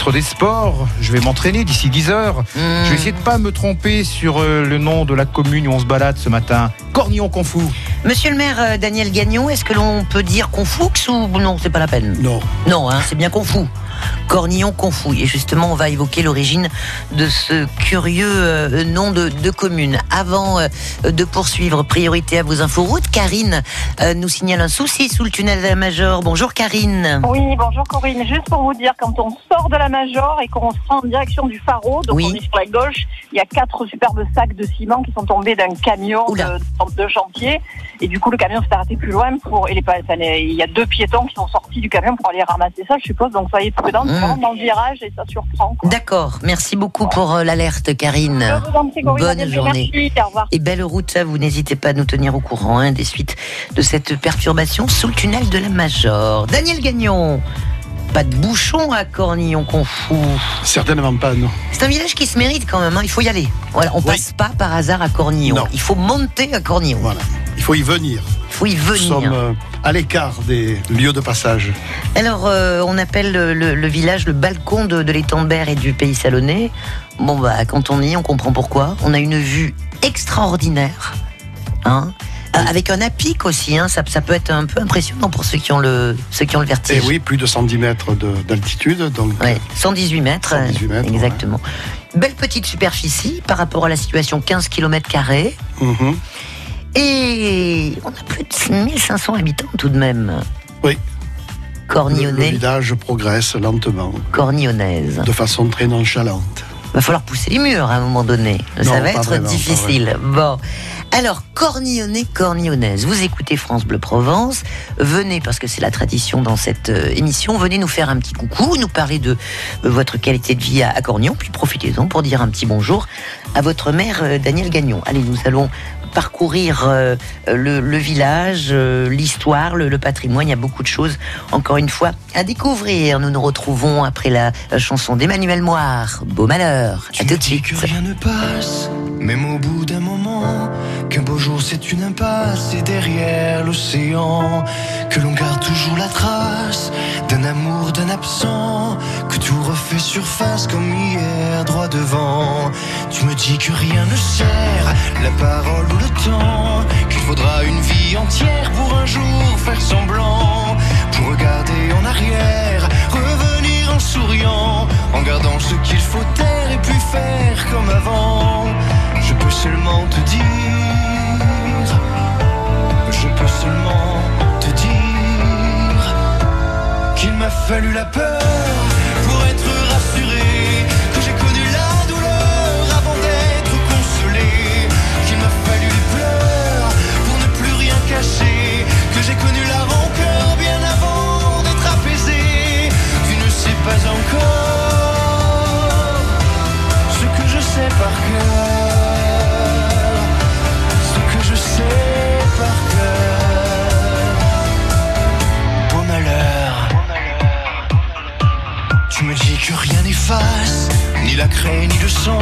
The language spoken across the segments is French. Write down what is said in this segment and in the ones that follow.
ministre des Sports. Je vais m'entraîner d'ici 10 heures. Hmm. Je vais essayer de pas me tromper sur euh, le nom de la commune où on se balade ce matin. Cornillon Confou. Monsieur le maire euh, Daniel Gagnon, est-ce que l'on peut dire Confoux ou non? C'est pas la peine. Non. Non, hein, c'est bien Confou. Cornillon Confouille. Et justement, on va évoquer l'origine de ce curieux euh, nom de, de commune. Avant euh, de poursuivre, priorité à vos inforoutes, Karine euh, nous signale un souci sous le tunnel de la Major. Bonjour Karine. Oui, bonjour Corinne. Juste pour vous dire, quand on sort de la Major et qu'on se rend en direction du Pharo, donc Oui. on est sur la gauche, il y a quatre superbes sacs de ciment qui sont tombés d'un camion de, de chantier. Et du coup, le camion s'est arrêté plus loin pour. Et les, enfin, les- il y a deux piétons qui sont sortis du camion pour aller ramasser ça, je suppose. Donc soyez prudents, c'est Mm. vraiment dans le virage et ça surprend. D'accord, merci beaucoup pour euh, l'alerte Karine. Je vous en prie, Corinne. Bonne À bientôt. journée. Merci. Au revoir. Et belle route à vous, n'hésitez pas à nous tenir au courant hein, des suites de cette perturbation sous le tunnel de la Major. Daniel Gagnon, pas de bouchon à Cornillon Confou. Certainement pas, non. C'est un village qui se mérite quand même, hein, il faut y aller. Voilà, on Oui. passe pas par hasard à Cornillon. Non. Il faut monter à Cornillon. Voilà. Il faut y venir. Faut y Nous venir. sommes euh, à l'écart des lieux de passage. Alors, euh, on appelle le, le- le village le balcon de, de Berre et du pays salonnais. Bon, bah, quand on y est, on comprend pourquoi. On a une vue extraordinaire. Hein Euh, avec un apic aussi, hein, ça, ça peut être un peu impressionnant pour ceux qui ont le, ceux qui ont le vertige. Et oui, plus de 110 mètres de- d'altitude. Donc, Ouais, 118 mètres. 118 mètres, exactement. Belle petite superficie par rapport à la situation 15 km. Et on a plus de 1500 habitants tout de même. Oui. le, le Cornillonnais, village progresse lentement, cornillonnaise. de façon très nonchalante. Va falloir pousser les murs à un moment donné. Non, Ça va être vraiment, difficile. Bon. Alors, cornillonnais, cornillonnaise. Vous écoutez France Bleu Provence. Venez, parce que c'est la tradition dans cette euh, émission, venez nous faire un petit coucou, nous parler de euh, votre qualité de vie à, à Cornillon, puis profitez-en pour dire un petit bonjour à votre mère, euh, Daniel Gagnon. Allez, nous allons parcourir euh, le, le village, euh, l'histoire, le, le patrimoine. Il y a beaucoup de choses, encore une fois, à découvrir. Nous nous retrouvons après la, la chanson d'Emmanuel Moire. Beau malheur. Tu à tout de suite. que rien ne passe, même au bout d'un moment. Qu'un beau jour c'est une impasse et derrière l'océan. Que l'on garde toujours la trace d'un amour, d'un absent. Tout refait surface comme hier, droit devant. Tu me dis que rien ne sert, la parole ou le temps. Qu'il faudra une vie entière pour un jour faire semblant. Pour regarder en arrière, revenir en souriant. En gardant ce qu'il faut taire et puis faire comme avant. Je peux seulement te dire, je peux seulement te dire qu'il m'a fallu la peur ni la craie ni le sang,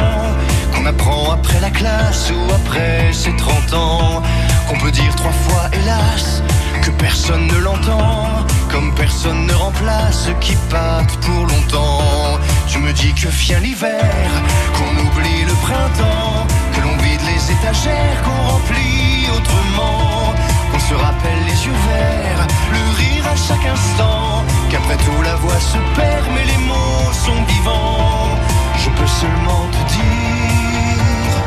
qu'on apprend après la classe ou après ses 30 ans, qu'on peut dire trois fois hélas, que personne ne l'entend, comme personne ne remplace ce qui pâte pour longtemps. Tu me dis que vient l'hiver, qu'on oublie le printemps, que l'on vide les étagères, qu'on remplit autrement, qu'on se rappelle les yeux verts, le rire à chaque instant, qu'après tout la voix se perd, mais les mots sont vivants. Je peux seulement te dire,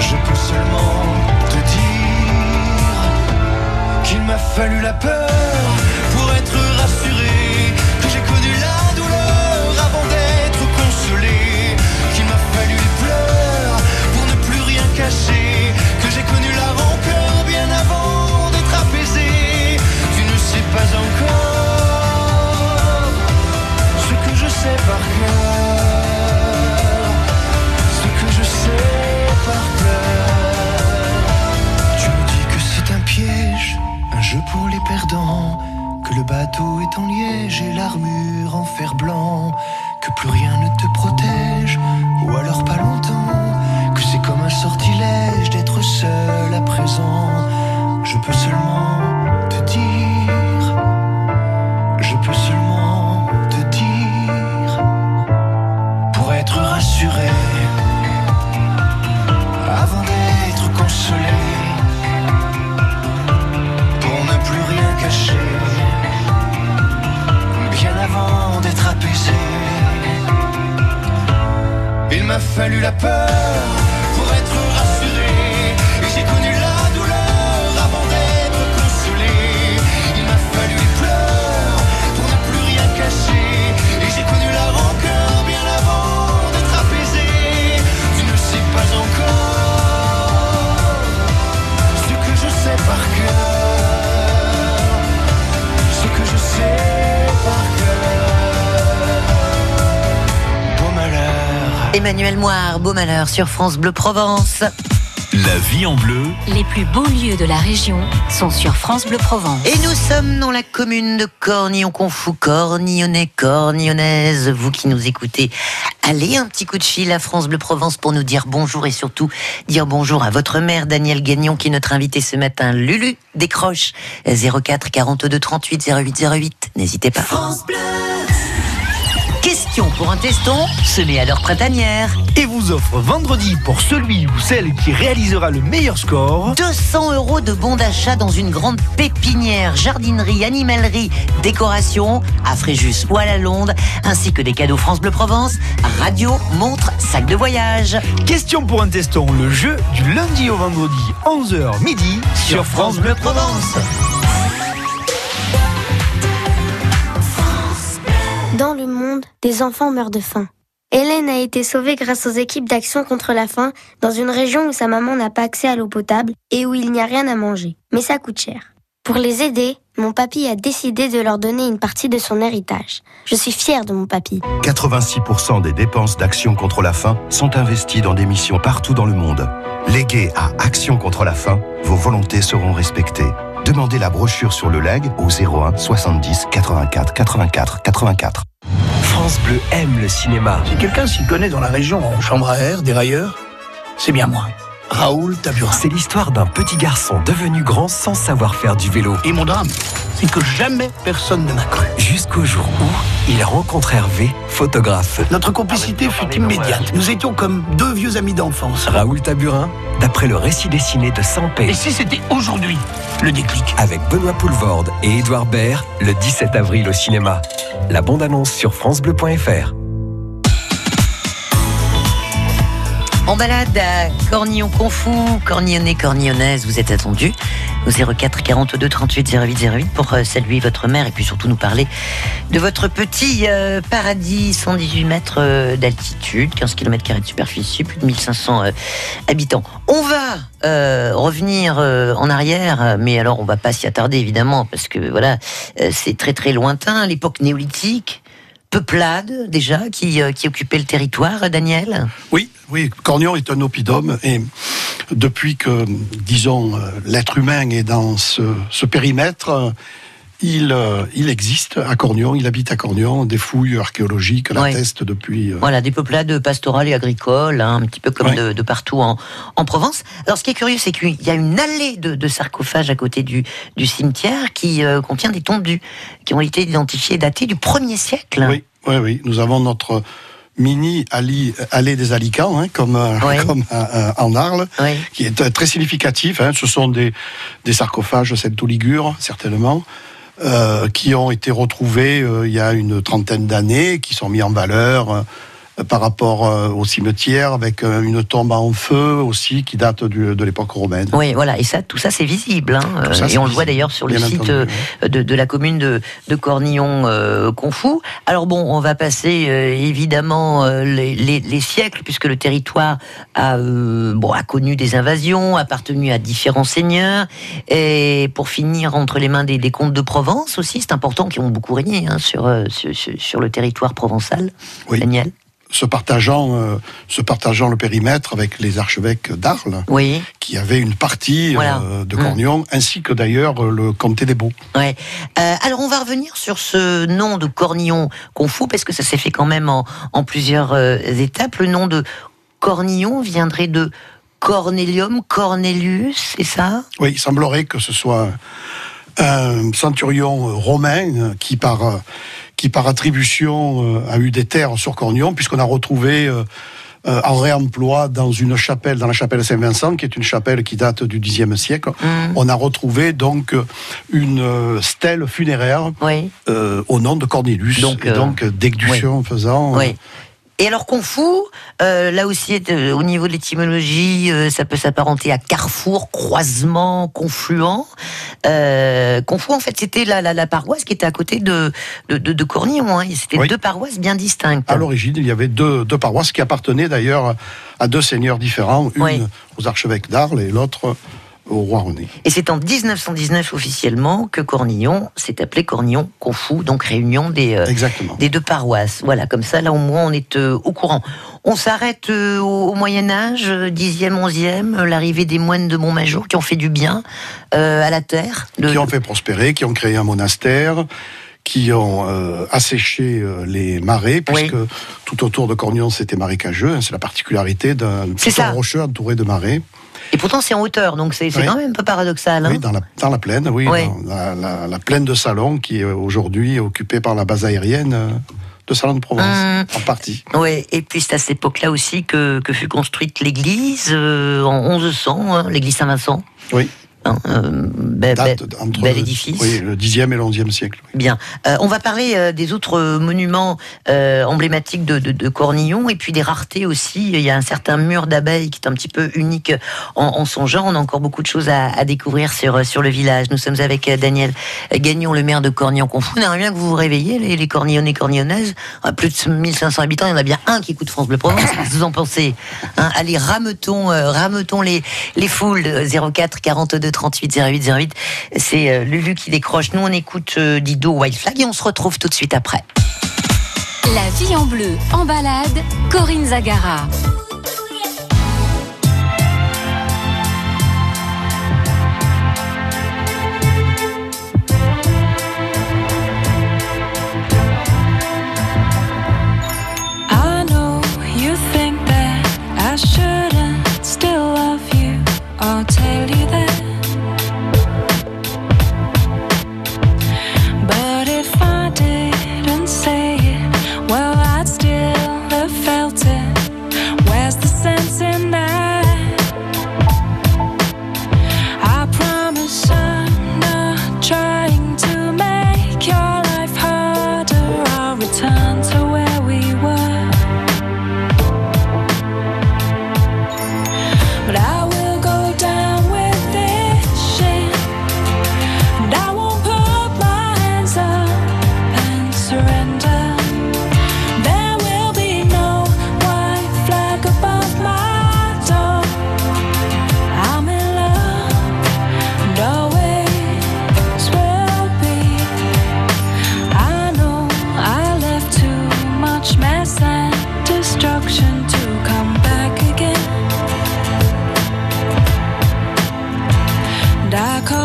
je peux seulement te dire qu'il m'a fallu la peur Emmanuel Moire, beau malheur sur France Bleu Provence. La vie en bleu, Les plus beaux lieux de la région sont sur France Bleu Provence. Et nous sommes dans la commune de Cornillon Confou, Cornillonnais, Cornillonnaise. Vous qui nous écoutez, allez un petit coup de fil à France Bleu Provence pour nous dire bonjour et surtout dire bonjour à votre mère Danielle Gagnon qui est notre invitée ce matin. Lulu décroche 04 42 38 08 08. N'hésitez pas. Question pour un teston semé à l'heure printanière. et vous offre vendredi pour celui ou celle qui réalisera le meilleur score 200 euros de bons d'achat dans une grande pépinière, jardinerie, animalerie, décoration à Fréjus ou à la Londe, ainsi que des cadeaux France Bleu Provence, radio, montre, sac de voyage. Question pour un teston, le jeu du lundi au vendredi 11h midi sur France Bleu Provence. Dans le monde, des enfants meurent de faim. Hélène a été sauvée grâce aux équipes d'action contre la faim dans une région où sa maman n'a pas accès à l'eau potable et où il n'y a rien à manger. Mais ça coûte cher. Pour les aider, mon papy a décidé de leur donner une partie de son héritage. Je suis fière de mon papy. 86% des dépenses d'Action contre la faim sont investies dans des missions partout dans le monde. Léguées à Action contre la faim, vos volontés seront respectées. Demandez la brochure sur le leg au 01 70 84 84 84. France Bleu aime le cinéma. Si quelqu'un s'y connaît dans la région en chambre à air, dérailleur, c'est bien moi. Raoul Taburin. C'est l'histoire d'un petit garçon devenu grand sans savoir faire du vélo. Et mon drame, c'est que jamais personne ne m'a cru. Jusqu'au jour où il rencontre Hervé, photographe. Notre complicité fut immédiate. Nous étions comme deux vieux amis d'enfance. Raoul Taburin, d'après le récit dessiné de Saint-Pé. Et si c'était aujourd'hui le déclic Avec Benoît Poulvorde et Édouard Baird, le 17 avril au cinéma. La bande-annonce sur FranceBleu.fr. En balade à Cornillon Confou, Cornillonnais, Cornillonnaise, vous êtes attendus au 04 42 38 08 08 pour euh, saluer votre mère et puis surtout nous parler de votre petit euh, paradis, 118 mètres euh, d'altitude, 15 km de superficie, plus de 1500 euh, habitants. On va euh, revenir en arrière, mais alors on va pas s'y attarder évidemment parce que voilà, c'est très très lointain, l'époque néolithique. Peuplade déjà qui, euh, occupait le territoire, Daniel? Oui, oui, Cornion est un oppidum et depuis que, disons, euh, l'être humain est dans ce, périmètre, euh, il, euh, il existe à Cornion, il habite à Cornion, des fouilles archéologiques l'attestent depuis... euh, Voilà, des peuplades pastorales et agricoles, hein, un petit peu comme de, de partout en, en Provence. Alors, ce qui est curieux, c'est qu'il y a une allée de, de sarcophages à côté du, du cimetière qui euh, contient des tombes qui ont été identifiées et datées du 1er siècle. Oui, oui, oui. Nous avons notre mini allée, allée des Alicants, hein, comme, euh, en Arles, Oui. qui est très significatif. hein. Ce sont des, des sarcophages celto-ligures, certainement, qui ont été retrouvés euh, il y a une trentaine d'années, qui sont mis en valeur euh, par rapport euh, au cimetière, avec euh, une tombe en feu aussi, qui date du- de l'époque romaine. Oui, voilà, et ça, tout ça, c'est visible. hein. Ça, et on le voit d'ailleurs sur le site entendu, euh, de, de la commune de, de Cornillon-Confou. Alors bon, on va passer euh, évidemment euh, les, les- les siècles, puisque le territoire a, bon, a connu des invasions, appartenu à différents seigneurs, et pour finir entre les mains des, des comtes de Provence aussi, c'est important, qui ont beaucoup régné hein, sur- sur le territoire provençal. Oui. Daniel Se partageant, euh, se partageant le périmètre avec les archevêques d'Arles, Oui. qui avaient une partie Voilà. euh, de. Cornion, ainsi que d'ailleurs euh, le comté des Beaux. Ouais. Euh, alors on va revenir sur ce nom de Cornillon Confou parce que ça s'est fait quand même en, en plusieurs étapes. Le nom de Cornillon viendrait de Cornelium, Cornelius, c'est ça? Oui, il semblerait que ce soit un centurion romain qui, par, qui par attribution, euh, a eu des terres sur Cornion, puisqu'on a retrouvé euh, euh, en réemploi dans une chapelle, dans la chapelle Saint-Vincent, qui est une chapelle qui date du Xe siècle. Mm. On a retrouvé donc une stèle funéraire Oui. euh, au nom de Cornelius. Donc, et euh, donc, faisant, Oui. Et alors Confou, euh, là aussi euh, au niveau de l'étymologie, euh, ça peut s'apparenter à carrefour, croisement, confluent. Euh, Confou, en fait, c'était la, la, la paroisse qui était à côté de, de, de, de Cornillon. Hein. C'était Oui. deux paroisses bien distinctes. À l'origine, il y avait deux, deux paroisses qui appartenaient d'ailleurs à deux seigneurs différents, une Oui. aux archevêques d'Arles et l'autre au roi René. Et c'est en 1919 officiellement que Cornillon s'est appelé Cornillon Confou, donc réunion des, euh, des deux paroisses. Voilà, comme ça, là au moins on est euh, au courant. On s'arrête euh, au, au Moyen Âge, euh, 10e, 11e, euh, l'arrivée des moines de Montmajour qui ont fait du bien à la terre. Qui ont fait prospérer, qui ont créé un monastère, qui ont euh, asséché euh, les marais, puisque tout autour de Cornillon c'était marécageux. hein, C'est la particularité d'un petit rocheux entouré de marais. Et pourtant c'est en hauteur, donc c'est Oui. quand même un peu paradoxal. hein. Oui, dans la, dans la plaine, oui, Oui. dans la, la- la plaine de Salon, qui est aujourd'hui occupée par la base aérienne euh, de Salon de Provence, Hum. en partie. Ouais, et puis c'est à cette époque-là aussi que, que fut construite l'église euh, en 1100, hein, l'église Saint-Vincent. Oui. Hein, euh, Date entre bel édifice. Oui, le 10e et le 11e siècle. Bien. Euh, on va parler euh, des autres monuments emblématiques de, de- de Cornillon et puis des raretés aussi. Il y a un certain mur d'abeilles qui est un petit peu unique en, en son genre. On a encore beaucoup de choses à, à découvrir sur, sur le village. Nous sommes avec Daniel Gagnon, le maire de Cornillon-Confou. On aimerait bien que vous vous réveillez, les, les Cornillonnais, Cornillonnaises. À plus de 1500 habitants, il y en a bien un qui écoute France Bleu Provence. Qu'est-ce que vous en pensez hein? Allez, rameutons, euh, rameutons les, les foules. euh, 04 42 38 08 08. C'est euh, Lulu qui décroche. Nous, on écoute euh, Dido Wild Flag et on se retrouve tout de suite après. La vie en bleu, en balade, Corinne Zagara.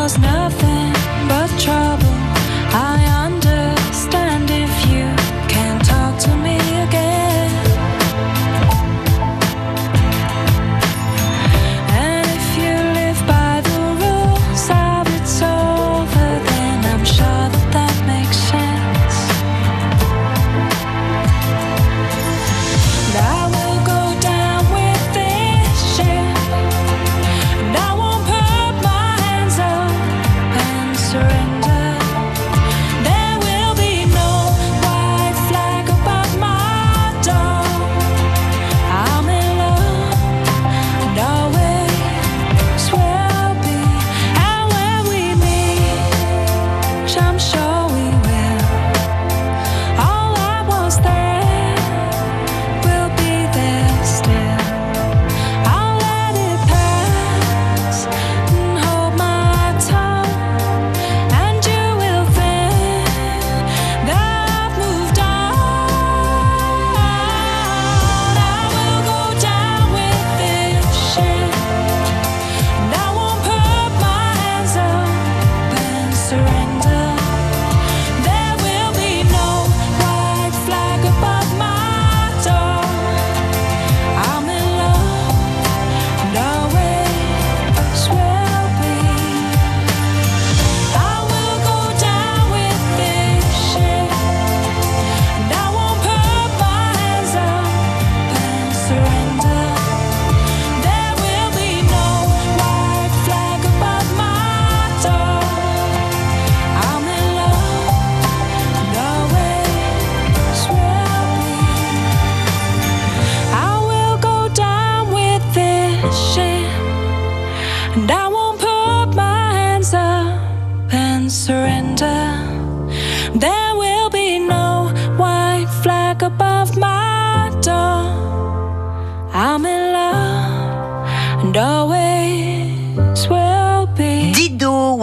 cost nothing.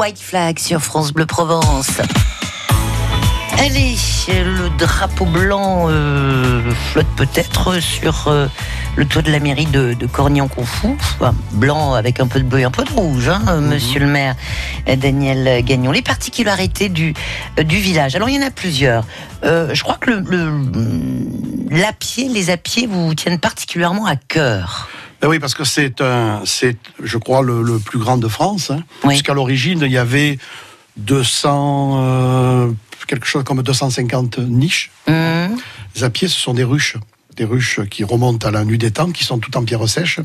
White Flag sur France Bleu Provence. Allez, le drapeau blanc euh, flotte peut-être sur euh, le toit de la mairie de, de Cornion-Confou. Enfin, blanc avec un peu de bleu et un peu de rouge, hein, Mhm. monsieur le maire euh, Daniel Gagnon. Les particularités du, euh, du village. Alors, il y en a plusieurs. Euh, je crois que le, le- l'apier, les apiers vous tiennent particulièrement à cœur. Ben oui, parce que c'est un, c'est, je crois, le, le plus grand de France. Hein, Puisqu'à l'origine, il y avait 200, euh, quelque chose comme 250 niches. Mmh. Les apiers, ce sont des ruches. Des ruches qui remontent à la nuit des temps, qui sont toutes en pierre sèche.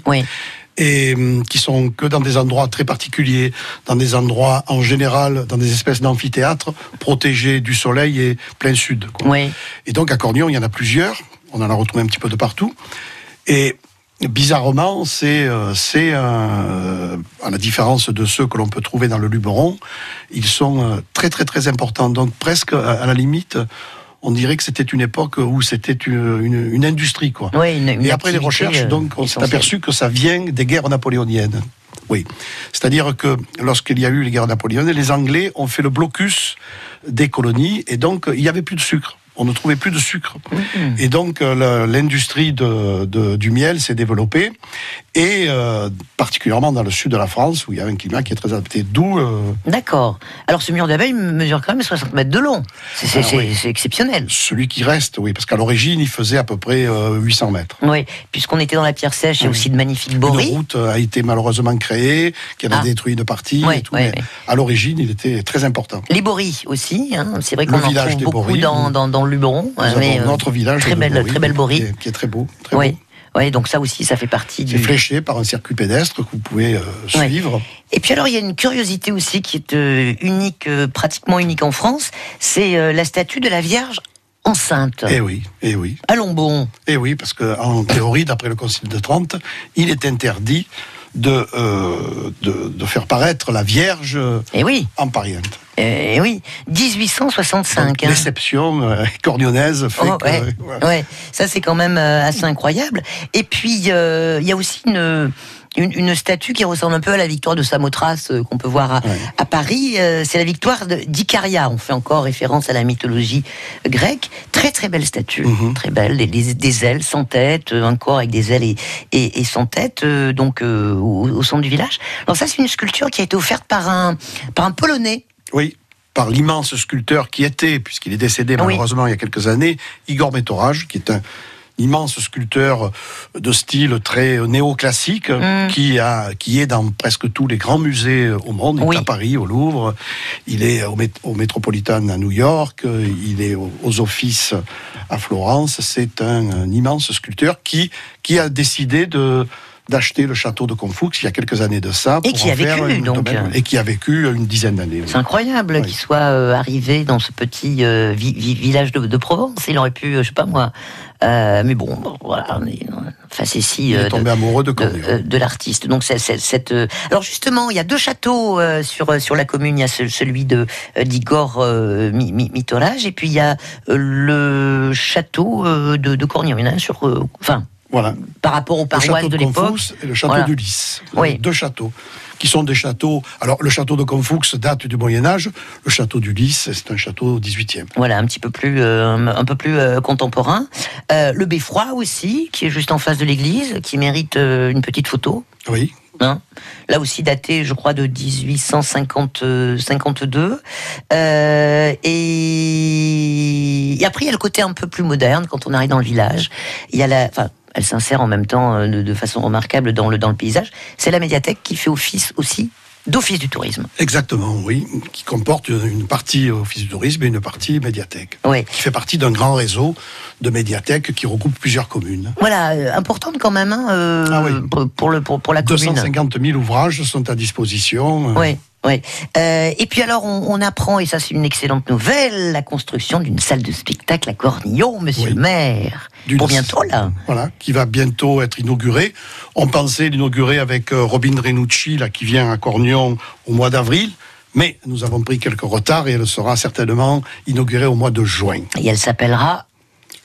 Et hum, qui sont que dans des endroits très particuliers, dans des endroits en général, dans des espèces d'amphithéâtres, protégés du soleil et plein sud. quoi. Et donc à Cornion, il y en a plusieurs. On en a retrouvé un petit peu de partout. Et bizarrement, c'est, euh, c'est euh, à la différence de ceux que l'on peut trouver dans le Luberon, ils sont euh, très très très importants. Donc presque à, la limite, on dirait que c'était une époque où c'était une, une- une industrie, quoi. Oui, une- Et après les recherches, donc, on s'est aperçu que ça vient des guerres napoléoniennes. Oui. C'est-à-dire que lorsqu'il y a eu les guerres napoléoniennes, les Anglais ont fait le blocus des colonies et donc il n'y avait plus de sucre. On ne trouvait plus de sucre. Et donc euh, l'industrie de- de- du miel s'est développée et euh, particulièrement dans le sud de la France où il y a un climat qui est très adapté. D'où euh, D'accord. Alors, ce mur d'abeilles mesure quand même 60 mètres de long. C'est, Ah c'est- oui. exceptionnel. celui qui reste, oui, parce qu'à l'origine il faisait à peu près euh, 800 mètres. Oui, puisqu'on était dans la pierre sèche, il y a aussi de magnifiques Une boris. route a été malheureusement créée, qui en a Ah. détruit une partie. Ouais, et tout, ouais, mais ouais. À l'origine, il était très important. Les boris aussi, hein. c'est vrai qu'on en trouve beaucoup Boris, dans, nous. dans, dans le Luberon. Mais, euh, notre village très belle, très belle qui est- qui est très beau. Très oui. beau. donc ça aussi, ça fait partie C'est du. fléché par un circuit pédestre que vous pouvez euh, Ouais. suivre. Et puis alors, il y a une curiosité aussi qui est euh, unique, euh, pratiquement unique en France, c'est la statue de la Vierge enceinte. Eh oui, eh oui. Allons bon. Eh oui, parce qu'en théorie, d'après le Concile de Trente, il est interdit de, de, de faire paraître la Vierge Eh oui. en pariente. Eh oui, 1865. Donc, hein. L'exception euh, cornionnaise fait Oh, que... ouais, voilà. ouais. ça c'est quand même euh, assez incroyable. Et puis euh, il y a aussi une, une, une statue qui ressemble un peu à la victoire de Samothrace euh, qu'on peut voir à, à Paris. Euh, c'est la victoire d'Icaria. On fait encore référence à la mythologie grecque. Très très belle statue, Mhm. très belle. Des, des- des ailes sans tête, euh, un corps avec des ailes et, et, et sans tête, euh, donc euh, au, au centre du village. Alors ça c'est une sculpture qui a été offerte par un par un Polonais. Oui, par l'immense sculpteur qui était, puisqu'il est décédé Oui. malheureusement il y a quelques années, Igor Metorage, qui est un immense sculpteur de style très néoclassique, Mm. qui, a, qui est dans presque tous les grands musées au monde. Il est à Paris, au Louvre, il est au, au Metropolitan à New York, il est au- aux offices à Florence. C'est un, un immense sculpteur qui, qui a décidé de d'acheter le château de Confoux il y a quelques années de ça. Et pour qui en a vécu, une donc. domaine- Et qui a vécu une dizaine d'années. oui. C'est incroyable qu'il soit euh, arrivé dans ce petit euh, vi- vi- village de, de Provence. Il aurait pu, euh, je sais pas moi. euh, mais bon, voilà, on est Il est euh, tombé amoureux de euh, de l'artiste. Donc cette. euh, Alors justement, il y a deux châteaux euh, sur euh, sur la commune. Il y a ce- celui de euh, d'Igor euh, Mitorage et puis il y a euh, le château euh, de, de Cornion. Il y en a un sur. euh, Enfin. Voilà. Par rapport aux Le paroisses château de de l'époque. Confous et le château Voilà. d'Ulysse. Oui. Deux châteaux qui sont des châteaux. Alors, le château de Confoux date du Moyen-Âge. Le château d'Ulysse, c'est un château au 18e. Voilà, un petit peu plus, euh, un peu plus euh, contemporain. Euh, le Beffroi aussi, qui est juste en face de l'église, qui mérite une petite photo. Oui. Hein? Là aussi daté, je crois, de 1852. Euh, et... et après, il y a le côté un peu plus moderne quand on arrive dans le village. Il y a la, enfin, elle s'insère en même temps euh, de, de façon remarquable dans le dans le paysage. C'est la médiathèque qui fait office aussi d'office du tourisme. Exactement, oui. Qui comporte une partie office du tourisme et une partie médiathèque. Oui. Qui fait partie d'un grand réseau de médiathèques qui regroupe plusieurs communes. Voilà, euh, importante quand même hein, euh, pour, pour le pour, pour la commune. 250 000 ouvrages sont à disposition. Oui, oui. Euh, et puis alors, on, on apprend, et ça c'est une excellente nouvelle, la construction d'une salle de spectacle à Cornillon, monsieur le maire. Pour bientôt, là. Voilà, qui va bientôt être inaugurée. On pensait l'inaugurer avec euh, Robin Renucci, là, qui vient à Cornion au mois d'avril. Mais nous avons pris quelques retards et elle sera certainement inaugurée au mois de juin. Et elle s'appellera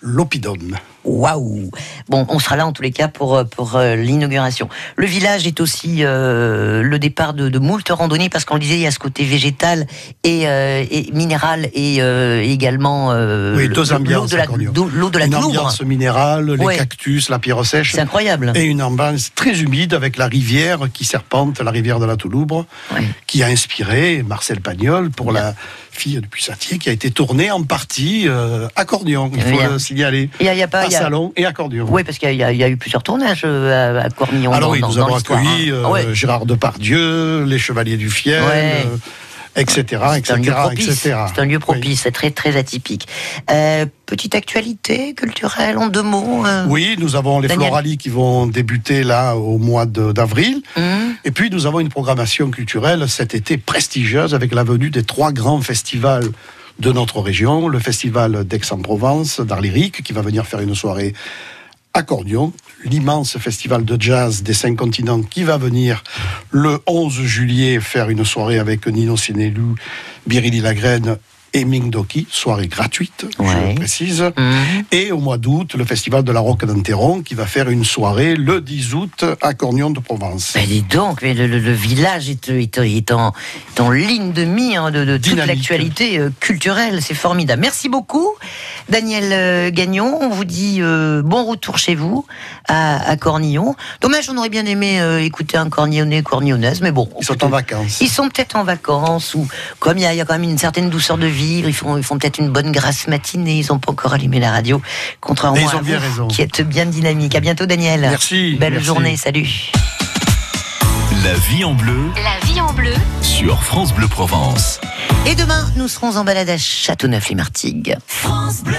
l'Opidum. Waouh Bon, on sera là en tous les cas pour, euh, pour euh, l'inauguration. Le village est aussi euh, le départ de, de moult randonnées parce qu'on le disait, il y a ce côté végétal et, euh, et minéral et également Oui, deux l'eau de la, l'eau de la Une ambiance minérale, les Ouais. cactus, la pierre sèche. C'est incroyable. Et une ambiance très humide avec la rivière qui serpente, la rivière de la Touloubre, qui a inspiré Marcel Pagnol pour la fille de Puissatier, qui a été tournée en partie euh, à Cornion, il faut le signaler. Il y a, il y a pas, à il y a- Salon et à Cornion. Oui, parce qu'il y, a- il y a eu plusieurs tournages euh, à, à Cornillon. Alors dans- oui, nous dans avons accueilli hein. euh, ouais. Gérard Depardieu, les Chevaliers du Fiel, Ouais. euh, etc. C'est un lieu etc., propice. C'est un lieu propice, c'est très très atypique. Euh, petite actualité culturelle en deux mots. euh, Oui, nous avons les Daniel. Floralies qui vont débuter là au mois d'avril. hum, Et puis nous avons une programmation culturelle cet été prestigieuse avec la venue des trois grands festivals de notre région. Le festival d'Aix-en-Provence, d'art lyrique, qui va venir faire une soirée à Cordion. L'immense festival de jazz des cinq continents qui va venir le 11 juillet faire une soirée avec Nino Sinelou, Birili Lagraine et Ming Doki, soirée gratuite, je précise. hum. Et au mois d'août, le festival de la Roque d'Anteron qui va faire une soirée le 10 août à Cornion de Provence. Ben dis donc, mais le, le- le village est, est- est en, est en ligne de mire hein, de, de toute l'actualité euh, culturelle. C'est formidable. Merci beaucoup, Daniel euh, Gagnon. On vous dit euh, bon retour chez vous à, à Cornillon. Dommage, on aurait bien aimé euh, écouter un Cornillonnais, Cornillonnaise, mais bon. Ils sont en vacances. Ils sont peut-être en vacances ou comme il y, a- il y a quand même une certaine douceur de vivre, ils font, ils font peut-être une bonne grasse matinée. Ils n'ont pas encore allumé la radio, contrairement à ont bien vous, raison. qui êtes bien dynamique. À bientôt, Daniel. Merci, Belle merci. journée. Salut. La vie en bleu La vie en bleu. sur France Bleu Provence. Et demain, nous serons en balade à Châteauneuf-les-Martigues. France Bleu.